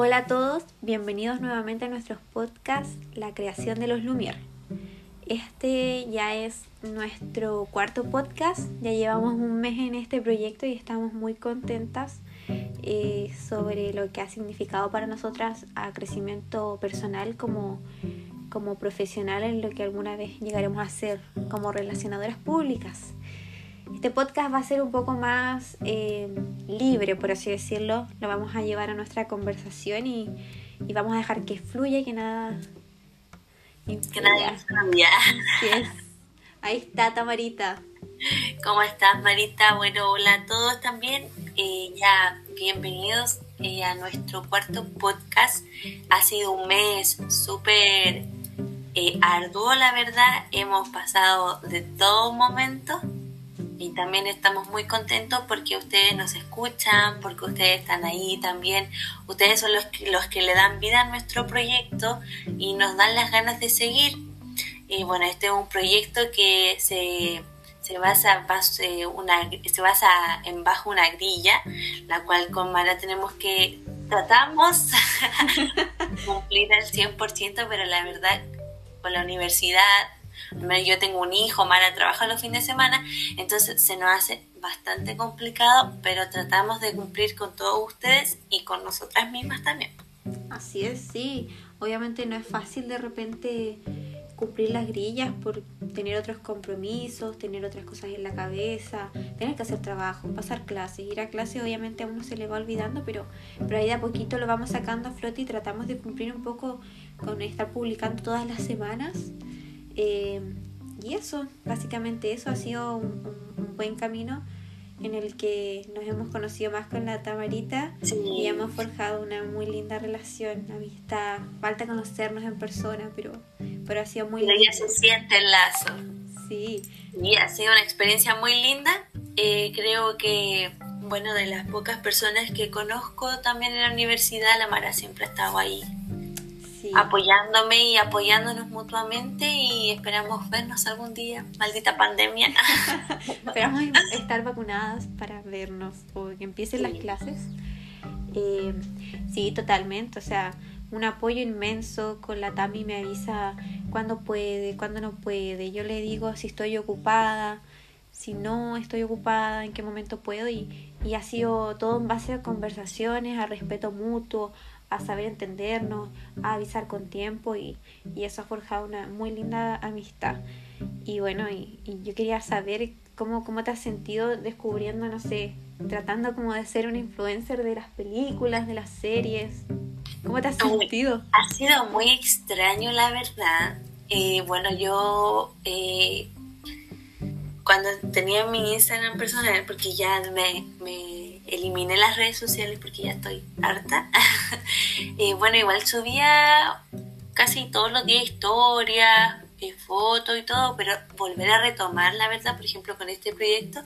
Hola a todos, bienvenidos nuevamente a nuestros podcasts La creación de los Lumière. Este ya es nuestro cuarto podcast, ya llevamos un mes en este proyecto y estamos muy contentas eh, sobre lo que ha significado para nosotras a crecimiento personal como, como profesional en lo que alguna vez llegaremos a ser como relacionadoras públicas. Este podcast va a ser un poco más eh, libre, por así decirlo. Lo vamos a llevar a nuestra conversación y, vamos a dejar que fluya y que nada. Que nada cambia. Ahí está Tamarita. ¿Cómo estás, Marita? Bueno, hola a todos también. Eh, ya bienvenidos eh, a nuestro cuarto podcast. Ha sido un mes súper arduo, la verdad. Hemos pasado de todo momento y también estamos muy contentos porque ustedes nos escuchan, porque ustedes están ahí también. Ustedes son los que, los que le dan vida a nuestro proyecto y nos dan las ganas de seguir. Y bueno, este es un proyecto que se, se basa, una, se basa en bajo una grilla, la cual con Mara tenemos que tratamos cumplir al 100%, pero la verdad con la universidad yo tengo un hijo, Mara trabaja los fines de semana, entonces se nos hace bastante complicado, pero tratamos de cumplir con todos ustedes y con nosotras mismas también. Así es, sí. Obviamente no es fácil de repente cumplir las grillas por tener otros compromisos, tener otras cosas en la cabeza, tener que hacer trabajo, pasar clases, ir a clase obviamente a uno se le va olvidando, pero, pero ahí de a poquito lo vamos sacando a flote y tratamos de cumplir un poco con estar publicando todas las semanas eh, y eso, básicamente eso ha sido un, buen camino en el que nos hemos conocido más con la Tamarita y hemos forjado una muy linda relación, amistad. Falta conocernos en persona, pero, pero ha sido muy pero ya se siente el lazo. Sí. Y ha sido una experiencia muy linda. Eh, creo que, bueno, de las pocas personas que conozco también en la universidad, la Mara siempre ha estado ahí apoyándome y apoyándonos mutuamente y esperamos vernos algún día. Maldita pandemia. esperamos estar vacunadas para vernos o que empiecen las clases. Eh, sí, totalmente. O sea, un apoyo inmenso con la Tami me avisa cuándo puede, cuándo no puede. Yo le digo si estoy ocupada, si no estoy ocupada, en qué momento puedo y, y ha sido todo en base a conversaciones, a respeto mutuo, a saber entendernos, a avisar con tiempo y, eso ha forjado una muy linda amistad. Y bueno, y, yo quería saber cómo, cómo te has sentido descubriendo, no sé, tratando como de ser un influencer de las películas, de las series. ¿Cómo te has sentido? Ha sido muy extraño, la verdad. Eh, bueno, yo eh, cuando tenía mi Instagram personal, porque ya me, me eliminé las redes sociales porque ya estoy harta, y bueno, igual subía casi todos los días historias, eh, fotos y todo, pero volver a retomar, la verdad, por ejemplo, con este proyecto,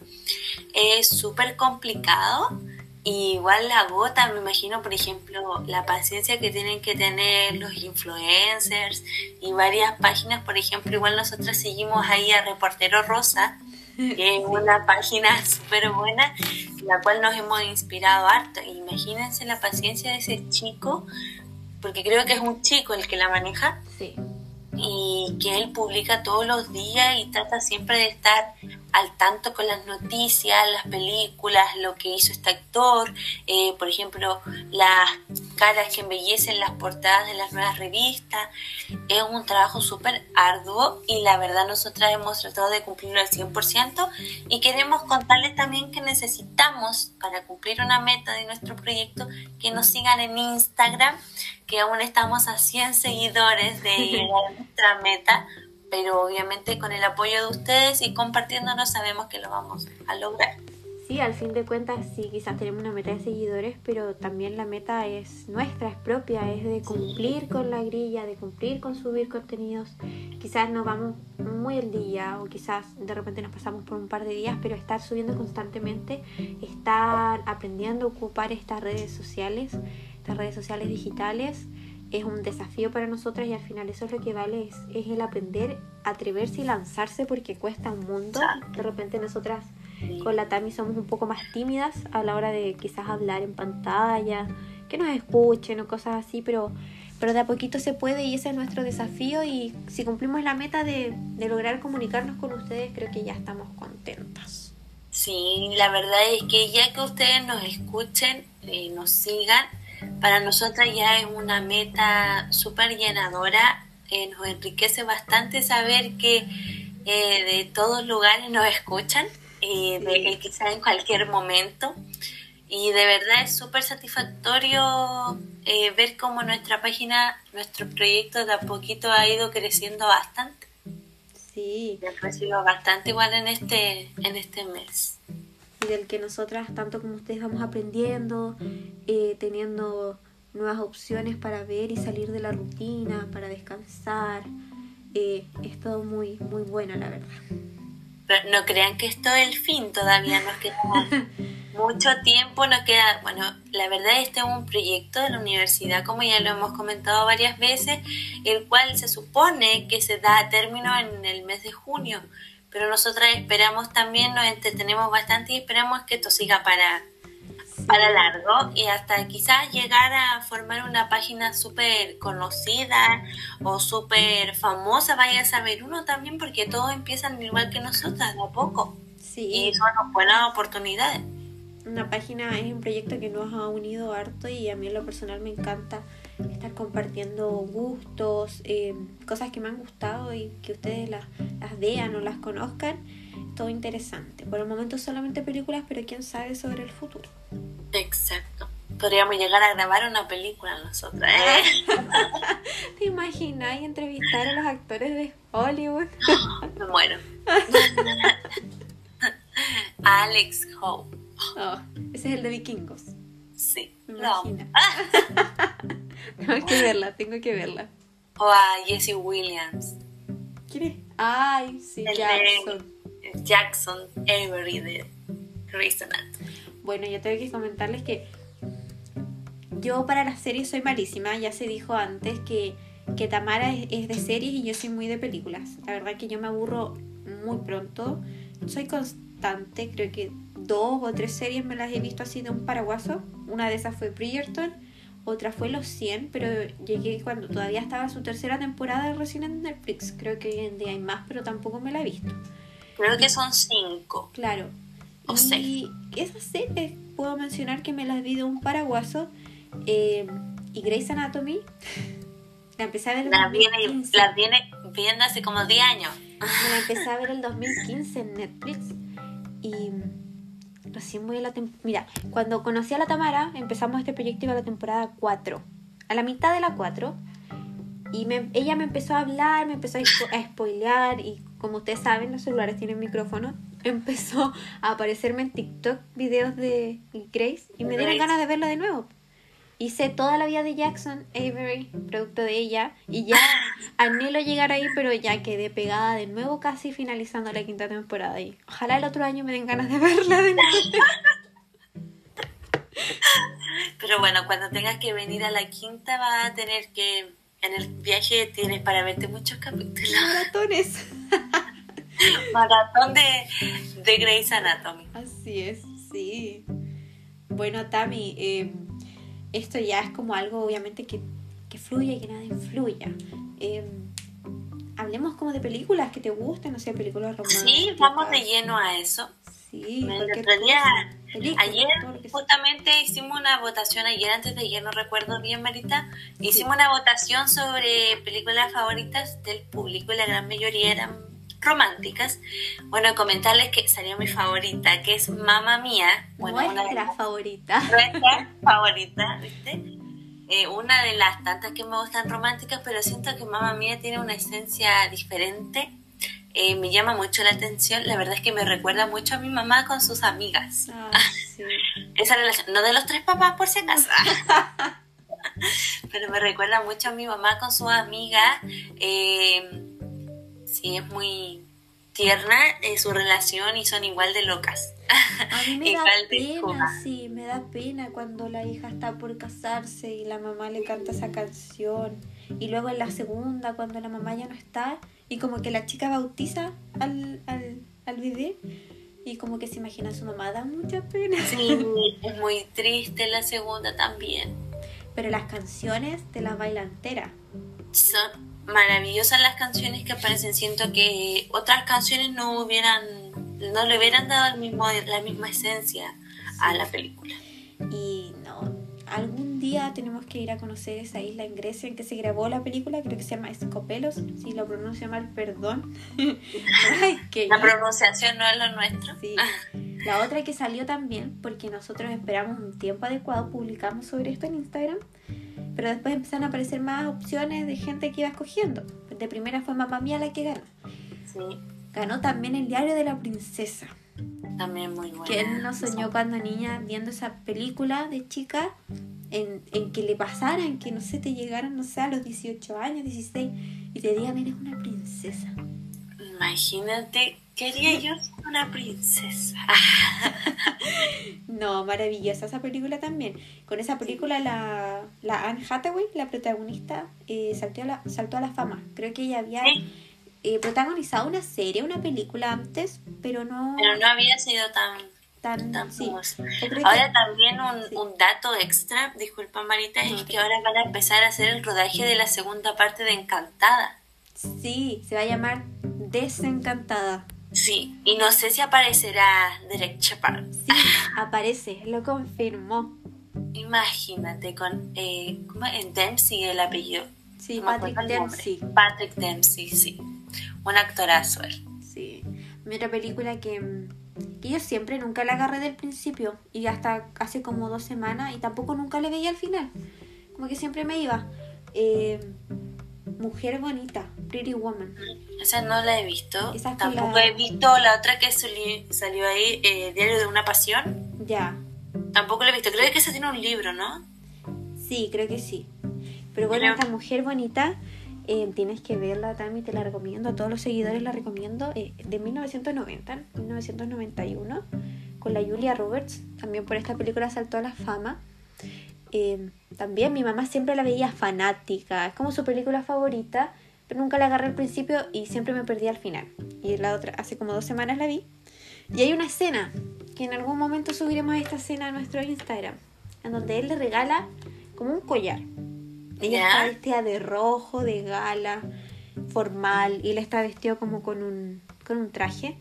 es súper complicado. Y igual la gota, me imagino, por ejemplo, la paciencia que tienen que tener los influencers y varias páginas, por ejemplo, igual nosotros seguimos ahí a Reportero Rosa, que es una página súper buena, la cual nos hemos inspirado harto. Imagínense la paciencia de ese chico, porque creo que es un chico el que la maneja. Sí. Y que él publica todos los días y trata siempre de estar al tanto con las noticias, las películas, lo que hizo este actor, eh, por ejemplo, las caras que embellecen las portadas de las nuevas revistas. Es un trabajo súper arduo y la verdad nosotras hemos tratado de cumplirlo al 100% y queremos contarles también que necesitamos para cumplir una meta de nuestro proyecto que nos sigan en Instagram, que aún estamos a 100 seguidores de nuestra meta pero obviamente con el apoyo de ustedes y compartiéndonos sabemos que lo vamos a lograr. Sí, al fin de cuentas sí, quizás tenemos una meta de seguidores, pero también la meta es nuestra, es propia, es de cumplir con la grilla, de cumplir con subir contenidos. Quizás nos vamos muy el día o quizás de repente nos pasamos por un par de días, pero estar subiendo constantemente, estar aprendiendo a ocupar estas redes sociales, estas redes sociales digitales es un desafío para nosotras y al final eso es lo que vale, es, es el aprender, atreverse y lanzarse porque cuesta un mundo. De repente nosotras con la Tami somos un poco más tímidas a la hora de quizás hablar en pantalla, que nos escuchen o cosas así, pero, pero de a poquito se puede y ese es nuestro desafío y si cumplimos la meta de, de lograr comunicarnos con ustedes, creo que ya estamos contentos. Sí, la verdad es que ya que ustedes nos escuchen, y nos sigan, para nosotras ya es una meta súper llenadora. Eh, nos enriquece bastante saber que eh, de todos lugares nos escuchan, eh, de, quizás en cualquier momento. Y de verdad es súper satisfactorio eh, ver cómo nuestra página, nuestro proyecto de a poquito ha ido creciendo bastante. Sí. ha crecido bastante igual en este, en este mes. Y del que nosotras, tanto como ustedes, vamos aprendiendo, eh, teniendo nuevas opciones para ver y salir de la rutina, para descansar. Eh, es todo muy, muy bueno, la verdad. Pero no crean que esto es el fin, todavía nos queda mucho tiempo, nos queda, bueno, la verdad este es un proyecto de la universidad, como ya lo hemos comentado varias veces, el cual se supone que se da a término en el mes de junio, pero nosotras esperamos también, nos entretenemos bastante y esperamos que esto siga para, para largo y hasta quizás llegar a formar una página súper conocida o súper famosa, vaya a saber uno también, porque todos empiezan igual que nosotras, de a poco. Sí. Y son buenas oportunidades. Una página es un proyecto que nos ha unido harto y a mí en lo personal me encanta estar compartiendo gustos, eh, cosas que me han gustado y que ustedes las, las vean o las conozcan. Todo interesante. Por el momento solamente películas, pero quién sabe sobre el futuro. Exacto. Podríamos llegar a grabar una película nosotras. ¿eh? ¿Te imaginas entrevistar a los actores de Hollywood? Me muero. Alex Hope. Oh, ese es el de Vikingos. Sí. No. tengo que verla, tengo que verla. O a Jesse Williams. ¿Quién es? Ay, sí, El de- Jackson. Jackson Avery de Anatomy. Bueno, yo tengo que comentarles que yo para las series soy malísima. Ya se dijo antes que, que Tamara es, es de series y yo soy muy de películas. La verdad que yo me aburro muy pronto. Soy constante, creo que dos o tres series me las he visto así de un paraguaso. Una de esas fue Bridgerton, otra fue Los 100, pero llegué cuando todavía estaba su tercera temporada recién en Netflix. Creo que hoy en día hay más, pero tampoco me la he visto. Creo que son cinco. Claro. O y esas series puedo mencionar que me las vi de un paraguaso. eh, y Grey's Anatomy. La empecé a ver en La viene, 2015. la viene viendo hace como 10 años. Me la empecé a ver el 2015 en Netflix. Y recién voy a la temporada. Mira, cuando conocí a la Tamara, empezamos este proyecto iba a la temporada 4. A la mitad de la 4. Y me- ella me empezó a hablar, me empezó a, a spoilear. Y como ustedes saben, los celulares tienen micrófono. Empezó a aparecerme en TikTok videos de Grace. Y me dieron ganas de verla de nuevo. Hice toda la vida de Jackson Avery, producto de ella, y ya anhelo llegar ahí, pero ya quedé pegada de nuevo casi finalizando la quinta temporada. Y ojalá el otro año me den ganas de verla de nuevo. Pero bueno, cuando tengas que venir a la quinta vas a tener que... En el viaje tienes para verte muchos capítulos. Maratones. Maratón de, de Grey's Anatomy. Así es, sí. Bueno, Tami, eh, esto ya es como algo obviamente que, que fluya y que nada influya. Eh, hablemos como de películas que te gusten, o sea, películas románticas. Sí, vamos de lleno a eso. Sí, otro día, cosa. Películas, Ayer justamente hicimos una votación, ayer antes de ayer, no recuerdo bien Marita, hicimos una votación sobre películas favoritas del público y la gran mayoría eran románticas. Bueno, comentarles que salió mi favorita, que es Mamma Mía. Bueno, una Nuestra las favorita. nuestra favorita, ¿viste? Eh, una de las tantas que me gustan románticas, pero siento que Mamma Mía tiene una esencia diferente. Eh, me llama mucho la atención. La verdad es que me recuerda mucho a mi mamá con sus amigas. Ah, sí. Esa relación, no de los tres papás por si acaso. Pero me recuerda mucho a mi mamá con sus amigas. Eh, sí, es muy tierna eh, su relación y son igual de locas. A mí me da pena, sí, me da pena cuando la hija está por casarse y la mamá le canta esa canción. Y luego en la segunda, cuando la mamá ya no está, y como que la chica bautiza al, al, al bebé, y como que se imagina a su mamá, da mucha pena. Sí, es muy triste la segunda también. pero las canciones te las baila entera. Son maravillosas las canciones que aparecen. Siento que otras canciones no hubieran, no le hubieran dado el mismo, la misma esencia a la película. Y no, algún día tenemos que ir a conocer esa isla en Grecia en que se grabó la película, creo que se llama Escopelos, si lo pronuncio mal, perdón. Ay, la pronunciación no es lo nuestro. Sí. La otra que salió también, porque nosotros esperamos un tiempo adecuado, publicamos sobre esto en Instagram, pero después empezaron a aparecer más opciones de gente que iba escogiendo. De primera fue Mamá Mía la que ganó. Sí. Ganó también el diario de la princesa. También muy buena. Que él no soñó cuando niña viendo esa película de chica en, en, que le pasaran, que no sé, te llegaron, no sé, a los 18 años, 16, y te digan, eres una princesa. Imagínate, quería yo ser una princesa. no, maravillosa esa película también. Con esa película la, la Anne Hathaway, la protagonista, eh, saltó, a la, saltó a la fama. Creo que ella había eh, protagonizado una serie, una película antes, pero no... Pero no había sido tan tan, tan sí. Ahora también un, un, dato extra, disculpa Marita, es que ahora van a empezar a hacer el rodaje de la segunda parte de Encantada. Sí, se va a llamar Desencantada. Sí, y no sé si aparecerá Derek Shepard. Sí, aparece, lo confirmó. Imagínate con eh, ¿cómo es? Dempsey el apellido. Sí, Patrick Dempsey. Patrick Dempsey, sí. Un actorazo él. Sí. Mi otra película que que yo siempre nunca la agarré del principio y hasta hace como dos semanas y tampoco nunca le veía al final. Como que siempre me iba. Eh, Mujer bonita, Pretty Woman. Esa no la he visto. Tampoco he visto la otra que salió, ahí, eh, Diario de una Pasión. Ya. Tampoco la he visto. Creo que esa tiene un libro, ¿no? Sí, creo que sí. Pero bueno, esta Mujer bonita eh, tienes que verla, Tami, te la recomiendo. A todos los seguidores la recomiendo. Eh, de 1990, 1991, con la Julia Roberts. También por esta película saltó a la fama. Eh, también mi mamá siempre la veía fanática. Es como su película favorita. Pero nunca la agarré al principio y siempre me perdí al final. Y la otra, hace como dos semanas la vi. Y hay una escena que en algún momento subiremos esta escena a nuestro Instagram. En donde él le regala como un collar ella está vestida de rojo, de gala, formal, y él está vestido como con un, con un traje.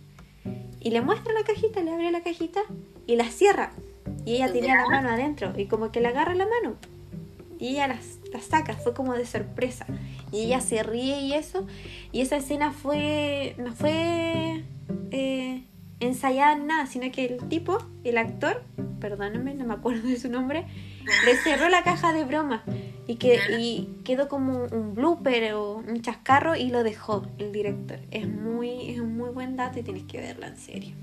Y le muestra la cajita, le abre la cajita y la cierra. Y ella tiene la mano adentro y como que le agarra la mano. Y ella la, saca, fue como de sorpresa. Y ella se ríe y eso. Y esa escena fue, no fue eh, ensayada en nada, sino que el tipo, el actor, perdóname, no me acuerdo de su nombre, le cerró la caja de broma y, que, y quedó como un blooper o un chascarro y lo dejó el director. Es muy, es un muy buen dato y tienes que verla en serio.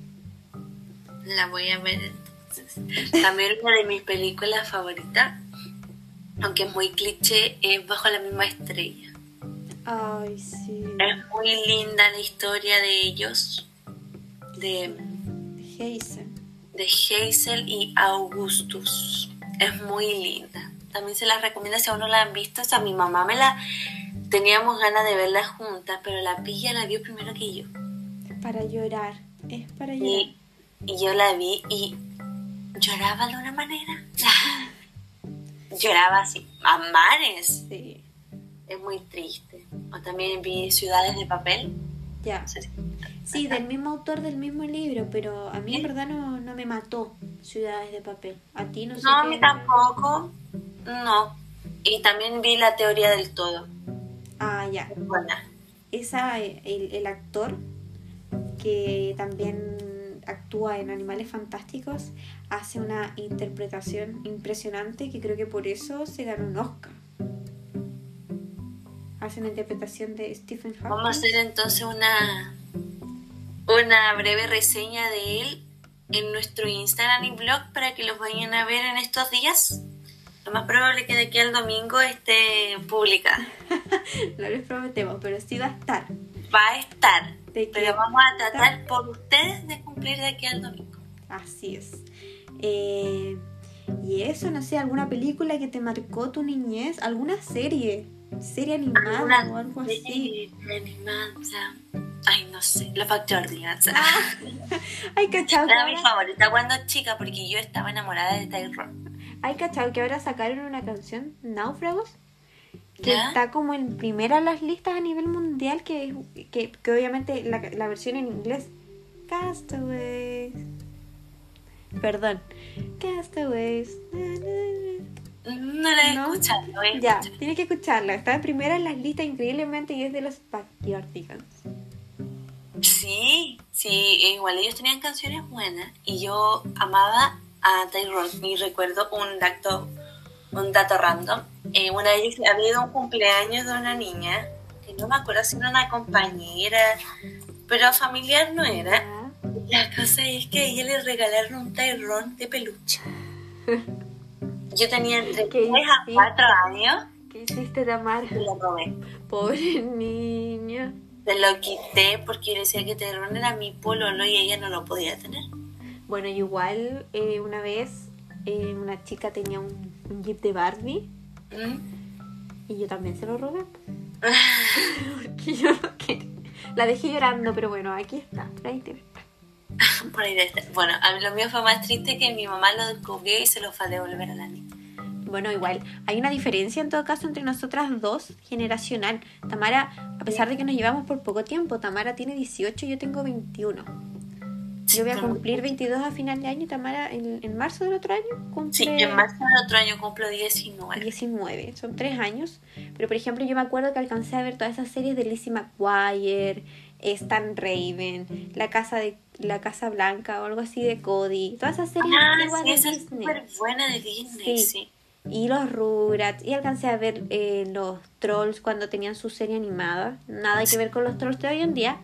La voy a ver entonces. También una de mis películas favoritas, aunque es muy cliché, es Bajo la misma estrella. Ay, sí. Es muy linda la historia de ellos, de Hazel. De Hazel y Augustus. Es muy linda. También se la recomiendo si aún no la han visto. O sea, mi mamá me la... Teníamos ganas de verla juntas, pero la pilla la vio primero que yo. Para llorar. Es para llorar. Y, y yo la vi y lloraba de una manera. lloraba así, a mares. Sí. Es muy triste. O también vi Ciudades de Papel. Ya. Sí, del mismo autor del mismo libro, pero a mí en verdad no, no me mató Ciudades de Papel. A ti no sé. No, a mí tampoco. No. Y también vi la teoría del todo. Ah, ya. Buena. Esa, el, el actor que también actúa en Animales Fantásticos hace una interpretación impresionante que creo que por eso se ganó un Oscar. Hace una interpretación de Stephen Hawking. Vamos a hacer entonces una una breve reseña de él en nuestro Instagram y blog para que los vayan a ver en estos días. Lo más probable es que de aquí al domingo esté publicada. no les prometemos, pero sí va a estar. Va a estar. Pero vamos a tratar por ustedes de cumplir de aquí al domingo. Así es. Eh, y eso, no sé, alguna película que te marcó tu niñez, alguna serie, serie animada o algo así. Animada. Ay, no sé, la Factordians. Ah, ay, cachao. Era mi favorita cuando chica porque yo estaba enamorada de Tyrone. Hay cachado que ahora sacaron una canción, Náufragos, que ¿Ya? está como en primera las listas a nivel mundial, que, que, que obviamente la, la versión en inglés. Castaways. Perdón. Castaways. Na, na, na. No la he ¿No? escuchado, a Ya, escuchar. tienes que escucharla. Está en primera en las listas increíblemente y es de los Backyardigans. Sí, sí, igual ellos tenían canciones buenas y yo amaba a Tyrone y recuerdo un dato, un dato random. Eh, una vez había ido a un cumpleaños de una niña, que no me acuerdo si era una compañera, pero familiar no era. La cosa es que a ella le regalaron un Tyrone de peluche. Yo tenía entre ¿Qué 3 a hiciste? 4 años ¿Qué hiciste, Tamara? y lo robé. Pobre niña. Se lo quité porque yo decía que Tyrone era mi pololo y ella no lo podía tener. Bueno, igual eh, una vez eh, una chica tenía un, un jeep de Barbie ¿Mm? y yo también se lo robé. Porque yo no quería. La dejé llorando, pero bueno, aquí está. por ahí tiene. Por ahí debe estar. Bueno, a mí lo mío fue más triste que mi mamá lo descubrió y se lo fue a devolver a la niña. Bueno, igual, hay una diferencia en todo caso entre nosotras dos, generacional. Tamara, a pesar de que nos llevamos por poco tiempo, Tamara tiene 18 y yo tengo 21. Yo voy a cumplir 22 a final de año y Tamara en, en marzo del otro año cumple Sí, en marzo del otro año cumplo 19. 19. Son tres años. Pero por ejemplo, yo me acuerdo que alcancé a ver todas esas series de Lizzie McGuire, Stan Raven, La Casa de la Casa Blanca o algo así de Cody. Todas esas series Ah, sí, de esa es Disney. súper buena de Disney, Sí. sí. Y los Rugrats. Y alcancé a ver eh, los Trolls cuando tenían su serie animada. Nada que ver con los Trolls de hoy en día.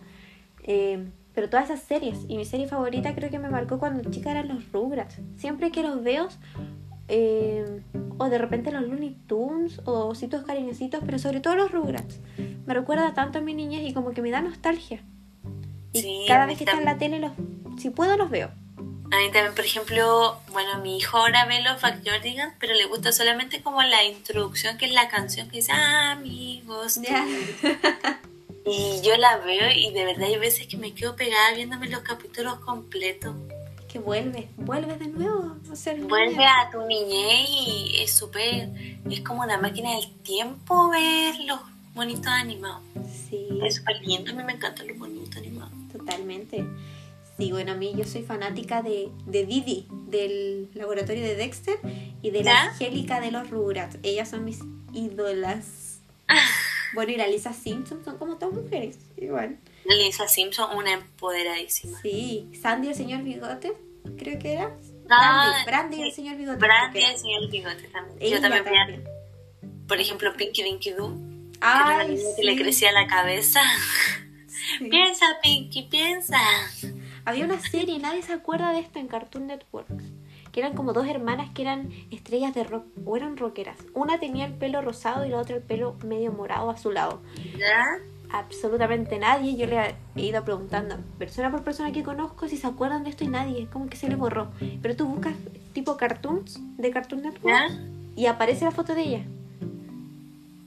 Eh, pero todas esas series. Y mi serie favorita creo que me marcó cuando chica eran los Rugrats. Siempre que los veo, eh, o de repente los Looney Tunes, o ositos cariñositos, pero sobre todo los Rugrats. Me recuerda tanto a mi niñez y como que me da nostalgia. Y Sí, cada vez que está en la tele, los, si puedo, los veo. A mí también, por ejemplo, bueno, mi hijo ahora ve los Backyardigans, pero le gusta solamente como la introducción, que es la canción que dice, "Ah, amigos. tú". Y yo la veo y de verdad hay veces que me quedo pegada viéndome los capítulos completos. que vuelve, vuelve de nuevo a ser Vuelve niña. a tu niñez y es súper, es como una máquina del tiempo ver los bonitos animados. Sí. Es súper lindo, a mí me encantan los bonitos animados. Totalmente. Sí, bueno, a mí yo soy fanática de, de Didi, del laboratorio de Dexter, y de la ¿Ya? Angélica de los Rugrats. Ellas son mis ídolas. Bueno, y la Lisa Simpson son como todas mujeres, igual. Lisa Simpson, una empoderadísima. Sí, Sandy el señor Bigote, creo que era. Ah, Brandy, Brandy el señor Bigote. Brandy, el señor Bigote también. Yo también veía, por ejemplo, Pinky Dinky Doo, que era una Ay, que le crecía la cabeza. sí. Piensa, Pinky, piensa. Había una serie, nadie se acuerda de esto en Cartoon Network. Que eran como dos hermanas que eran estrellas de rock, o eran rockeras. Una tenía el pelo rosado y la otra el pelo medio morado azulado. ¿Ya? Absolutamente nadie. Yo le he ido preguntando persona por persona que conozco si se acuerdan de esto y nadie. Como que se le borró. Pero tú buscas tipo cartoons de Cartoon Network ¿Ya? y aparece la foto de ella.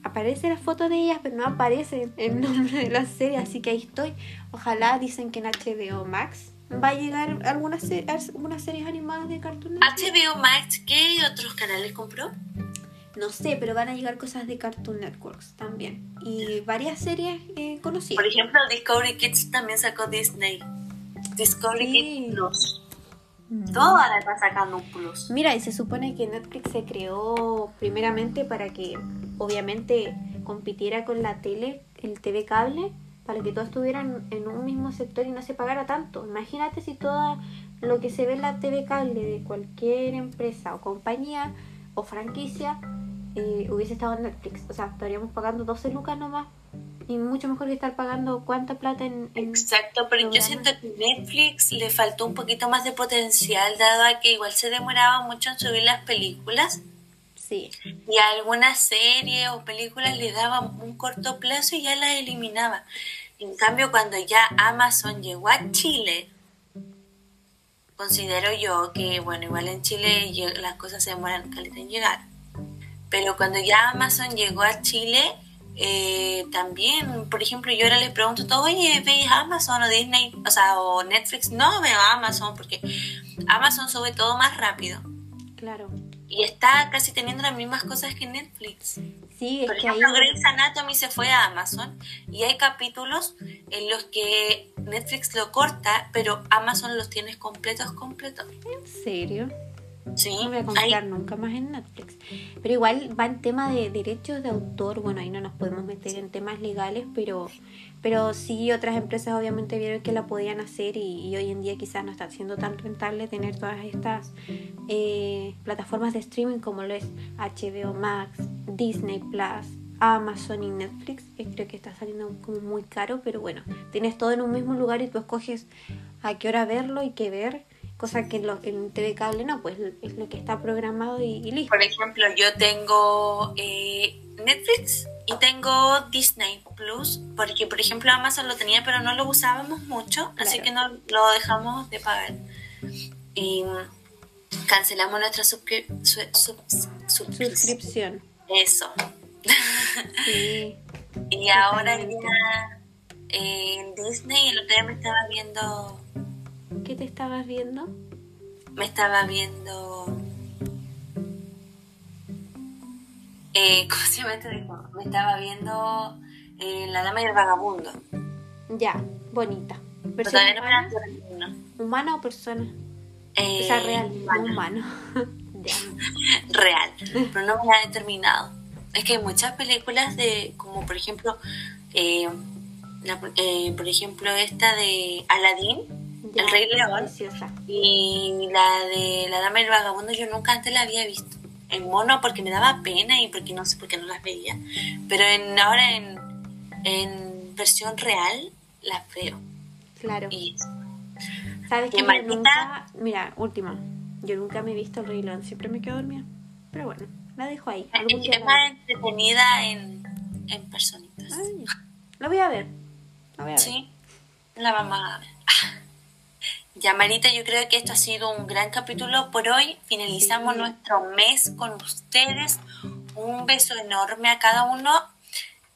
Aparece la foto de ellas, pero no aparece el nombre de la serie, así que ahí estoy. Ojalá dicen que en HBO Max va a llegar algunas, se- algunas series animadas de Cartoon Network. HBO Max, ¿qué otros canales compró? No sé, pero van a llegar cosas de Cartoon Networks también. Y varias series eh, conocidas. Por ejemplo, Discovery Kids también sacó Disney. Discovery Sí. Kids Plus. Todo ahora está sacando un plus. Mira, y se supone que Netflix se creó primeramente para que obviamente compitiera con la tele, el TV cable, para que todos estuvieran en un mismo sector y no se pagara tanto. Imagínate si todo lo que se ve en la TV cable de cualquier empresa o compañía o franquicia eh, hubiese estado en Netflix. O sea, estaríamos pagando 12 lucas nomás y mucho mejor que estar pagando cuánta plata en... en- Exacto, pero yo siento que Netflix le faltó un poquito más de potencial, dado a que igual se demoraba mucho en subir las películas Sí, y a algunas series o películas le daban un corto plazo y ya las eliminaba. En cambio, cuando ya Amazon llegó a Chile, considero yo que, bueno, igual en Chile las cosas se demoran en llegar. Pero cuando ya Amazon llegó a Chile, eh, también, por ejemplo, yo ahora les pregunto oye, ¿veis Amazon o Disney? O sea, o Netflix. No veo Amazon porque Amazon sube todo más rápido. claro. Y está casi teniendo las mismas cosas que Netflix. Sí, es Por que ejemplo, ahí... Grey's Anatomy se fue a Amazon y hay capítulos en los que Netflix lo corta, pero Amazon los tiene completos, completos. ¿En serio? Sí, No voy a hay- comprar nunca más en Netflix. Pero igual va en tema de derechos de autor. Bueno, ahí no nos podemos meter en temas legales, pero, pero sí otras empresas obviamente vieron que la podían hacer y, hoy en día quizás no está siendo tan rentable tener todas estas eh, plataformas de streaming como lo es HBO Max, Disney Plus. Amazon y Netflix, creo que está saliendo como muy caro, pero bueno, tienes todo en un mismo lugar y tú escoges a qué hora verlo y qué ver, cosa que en, lo- TV cable no, pues es lo que está programado y, y listo. Por ejemplo, yo tengo eh, Netflix y tengo Disney Plus, porque por ejemplo Amazon lo tenía, pero no lo usábamos mucho, así que no lo dejamos de pagar. Y cancelamos nuestra suscri- su- sub- suscripción. Suscripción. Eso. Sí. Y ahora ya eh, en Disney, el otro día me estaba viendo, ¿Qué te estabas viendo? me estaba viendo, eh, ¿cómo se llama este disco? Me estaba viendo eh, La Dama y el Vagabundo. Ya, bonita. Pero ¿Persona todavía no humana? termino. ¿Humana o persona? Eh, o sea, real, humana. humano. ya. real, pero no me la he terminado. Es que hay muchas películas de, como por ejemplo, eh, la- eh, por ejemplo esta de Aladdin ya. El Rey León. Preciosa. y la de La Dama y el Vagabundo yo nunca antes la había visto. En mono porque me daba pena y porque no sé por qué no las veía. Pero en ahora en, en versión real las veo. Claro. Y ¿Sabes ¿Qué maldita? nunca... Mira, última. Yo nunca me he visto el Rey León. Siempre me quedo dormida. Pero bueno, la dejo ahí. Algún es más entretenida en, en personitas. Ay, La voy a ver. La voy a ver. Sí, la vamos a ver. Ya, Marita, yo creo que esto ha sido un gran capítulo por hoy. Finalizamos Sí. nuestro mes con ustedes. Un beso enorme a cada uno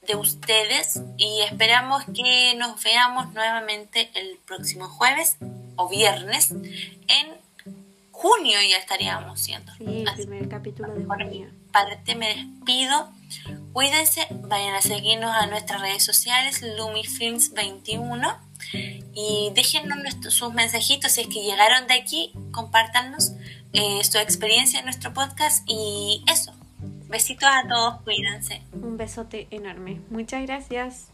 de ustedes y esperamos que nos veamos nuevamente el próximo jueves o viernes. En junio ya estaríamos siendo. Sí, el Así primer capítulo de junio. parte me despido. Cuídense, vayan a seguirnos a nuestras redes sociales, LumiFilms21 y déjennos sus mensajitos si es que llegaron de aquí, compártanos eh, su experiencia en nuestro podcast y eso. Besitos a todos, cuídense. Un besote enorme. Muchas gracias.